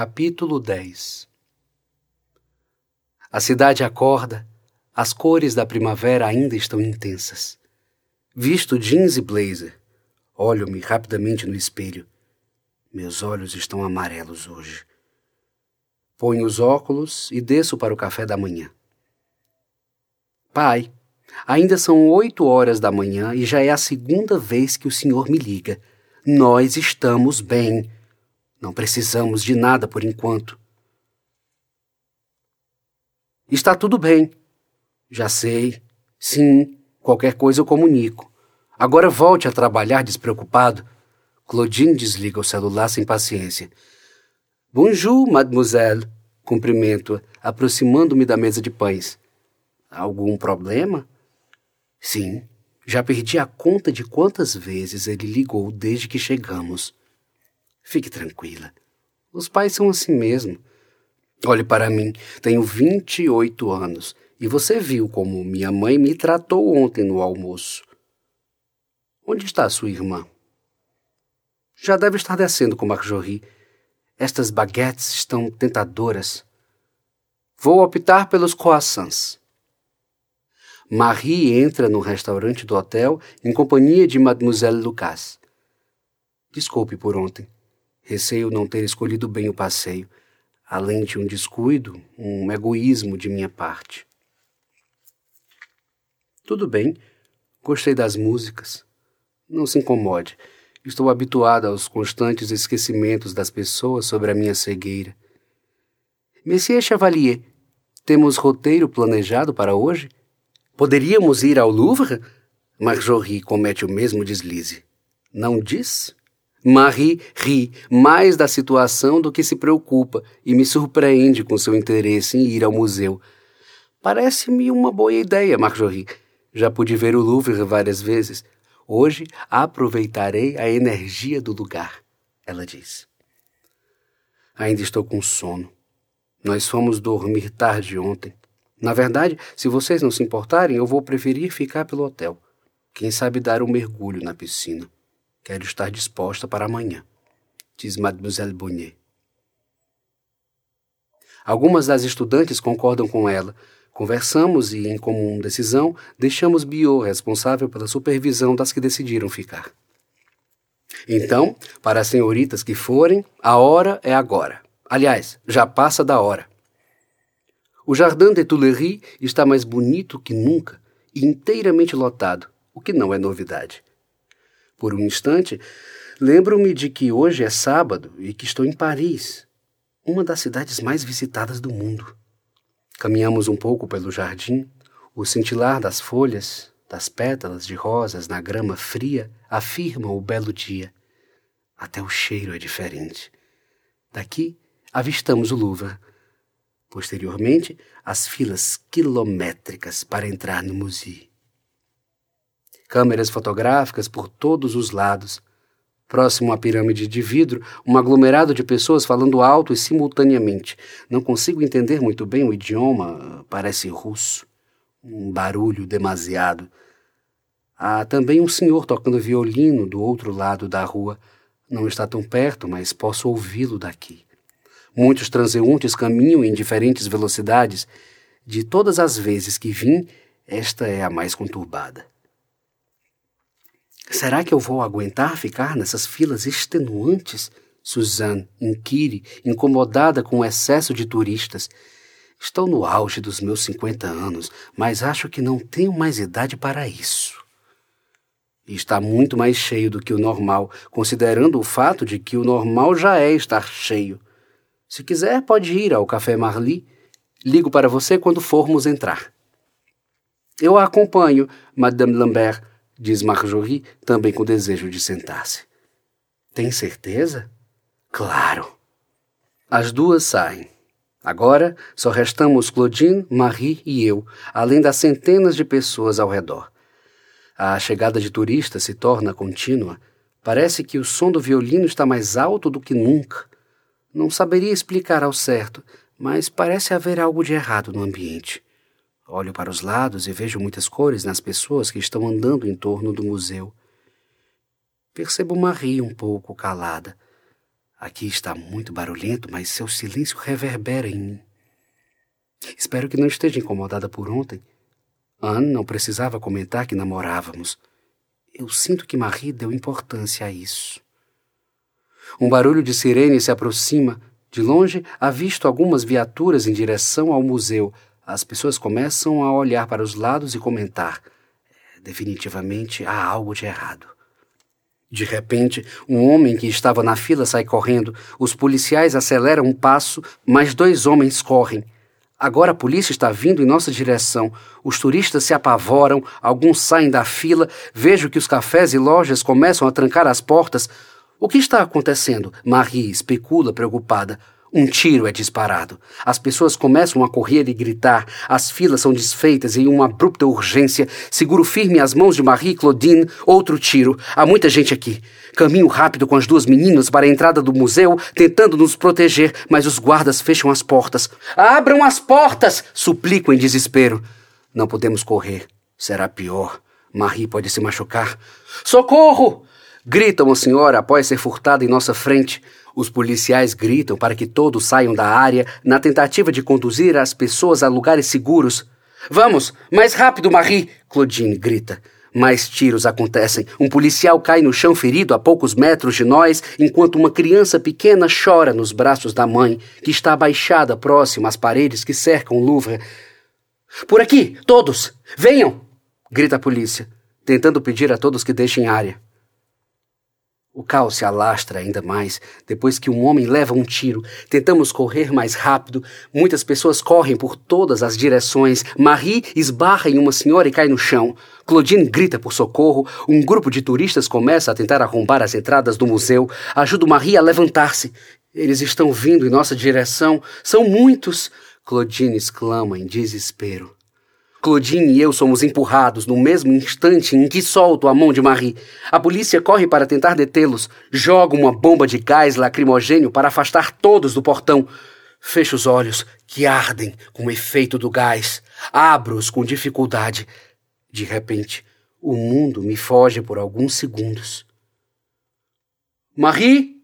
Capítulo 10 A cidade acorda, as cores da primavera ainda estão intensas. Visto jeans e blazer, olho-me rapidamente no espelho. Meus olhos estão amarelos hoje. Ponho os óculos e desço para o café da manhã. Pai, ainda são oito horas da manhã e já é a segunda vez que o senhor me liga. Nós estamos bem. Não precisamos de nada por enquanto. Está tudo bem. Já sei. Sim, qualquer coisa eu comunico. Agora volte a trabalhar despreocupado. Claudine desliga o celular sem paciência. Bonjour, mademoiselle. Cumprimento-a, aproximando-me da mesa de pães. Algum problema? Sim, já perdi a conta de quantas vezes ele ligou desde que chegamos. Fique tranquila. Os pais são assim mesmo. Olhe para mim, tenho 28 anos e você viu como minha mãe me tratou ontem no almoço. Onde está sua irmã? Já deve estar descendo com Marjorie. Estas baguetes estão tentadoras. Vou optar pelos croissants. Marie entra no restaurante do hotel em companhia de Mademoiselle Lucas. Desculpe por ontem. Receio não ter escolhido bem o passeio, além de um descuido, um egoísmo de minha parte. Tudo bem, gostei das músicas. Não se incomode. Estou habituada aos constantes esquecimentos das pessoas sobre a minha cegueira. Monsieur Chevalier, temos roteiro planejado para hoje? Poderíamos ir ao Louvre? Marjorie comete o mesmo deslize. Não diz? Marie ri mais da situação do que se preocupa e me surpreende com seu interesse em ir ao museu. Parece-me uma boa ideia, Marjorie. Já pude ver o Louvre várias vezes. Hoje aproveitarei a energia do lugar, ela diz. Ainda estou com sono. Nós fomos dormir tarde ontem. Na verdade, se vocês não se importarem, eu vou preferir ficar pelo hotel. Quem sabe dar um mergulho na piscina. Quero estar disposta para amanhã, diz Mademoiselle Bonnier. Algumas das estudantes concordam com ela. Conversamos e, em comum decisão, deixamos Biot responsável pela supervisão das que decidiram ficar. Então, para as senhoritas que forem, a hora é agora. Aliás, já passa da hora. O Jardim de Tuileries está mais bonito que nunca e inteiramente lotado, o que não é novidade. Por um instante, lembro-me de que hoje é sábado e que estou em Paris, uma das cidades mais visitadas do mundo. Caminhamos um pouco pelo jardim, o cintilar das folhas, das pétalas de rosas na grama fria afirma o belo dia. Até o cheiro é diferente. Daqui avistamos o Louvre. Posteriormente, as filas quilométricas para entrar no museu câmeras fotográficas por todos os lados. Próximo à pirâmide de vidro, um aglomerado de pessoas falando alto e simultaneamente. Não consigo entender muito bem o idioma, parece russo. Um barulho demasiado. Há também um senhor tocando violino do outro lado da rua. Não está tão perto, mas posso ouvi-lo daqui. Muitos transeuntes caminham em diferentes velocidades. De todas as vezes que vim, esta é a mais conturbada. Será que eu vou aguentar ficar nessas filas extenuantes? Suzanne inquire, incomodada com o excesso de turistas. Estou no auge dos meus 50 anos, mas acho que não tenho mais idade para isso. Está muito mais cheio do que o normal, considerando o fato de que o normal já é estar cheio. Se quiser, pode ir ao Café Marli. Ligo para você quando formos entrar. Eu a acompanho, Madame Lambert, diz Marjorie, também com desejo de sentar-se. Tem certeza? Claro. As duas saem. Agora só restamos Claudine, Marie e eu, além das centenas de pessoas ao redor. A chegada de turistas se torna contínua. Parece que o som do violino está mais alto do que nunca. Não saberia explicar ao certo, mas parece haver algo de errado no ambiente. Olho para os lados e vejo muitas cores nas pessoas que estão andando em torno do museu. Percebo Marie um pouco calada. Aqui está muito barulhento, mas seu silêncio reverbera em mim. Espero que não esteja incomodada por ontem. Anne não precisava comentar que namorávamos. Eu sinto que Marie deu importância a isso. Um barulho de sirene se aproxima. De longe, avisto algumas viaturas em direção ao museu. As pessoas começam a olhar para os lados e comentar. Definitivamente há algo de errado. De repente, um homem que estava na fila sai correndo. Os policiais aceleram um passo, mas dois homens correm. Agora a polícia está vindo em nossa direção. Os turistas se apavoram, alguns saem da fila. Vejo que os cafés e lojas começam a trancar as portas. O que está acontecendo? Marie especula preocupada. Um tiro é disparado. As pessoas começam a correr e gritar. As filas são desfeitas em uma abrupta urgência. Seguro firme as mãos de Marie Claudine. Outro tiro. Há muita gente aqui. Caminho rápido com as duas meninas para a entrada do museu, tentando nos proteger, mas os guardas fecham as portas. Abram as portas! Suplico em desespero. Não podemos correr. Será pior. Marie pode se machucar. Socorro! Grita uma senhora após ser furtada em nossa frente. Os policiais gritam para que todos saiam da área na tentativa de conduzir as pessoas a lugares seguros. Vamos, mais rápido, Marie! Claudine grita. Mais tiros acontecem. Um policial cai no chão ferido a poucos metros de nós, enquanto uma criança pequena chora nos braços da mãe, que está abaixada próximo às paredes que cercam o Louvre. Por aqui, todos! Venham! grita a polícia, tentando pedir a todos que deixem área. O caos se alastra ainda mais depois que um homem leva um tiro. Tentamos correr mais rápido. Muitas pessoas correm por todas as direções. Marie esbarra em uma senhora e cai no chão. Claudine grita por socorro. Um grupo de turistas começa a tentar arrombar as entradas do museu. Ajudo Marie a levantar-se. Eles estão vindo em nossa direção. São muitos. Claudine exclama em desespero. Claudine e eu somos empurrados no mesmo instante em que solto a mão de Marie. A polícia corre para tentar detê-los. Joga uma bomba de gás lacrimogênio para afastar todos do portão. Fecho os olhos, que ardem com o efeito do gás. Abro-os com dificuldade. De repente, o mundo me foge por alguns segundos. Marie?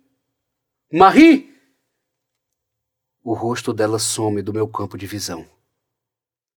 Marie? O rosto dela some do meu campo de visão.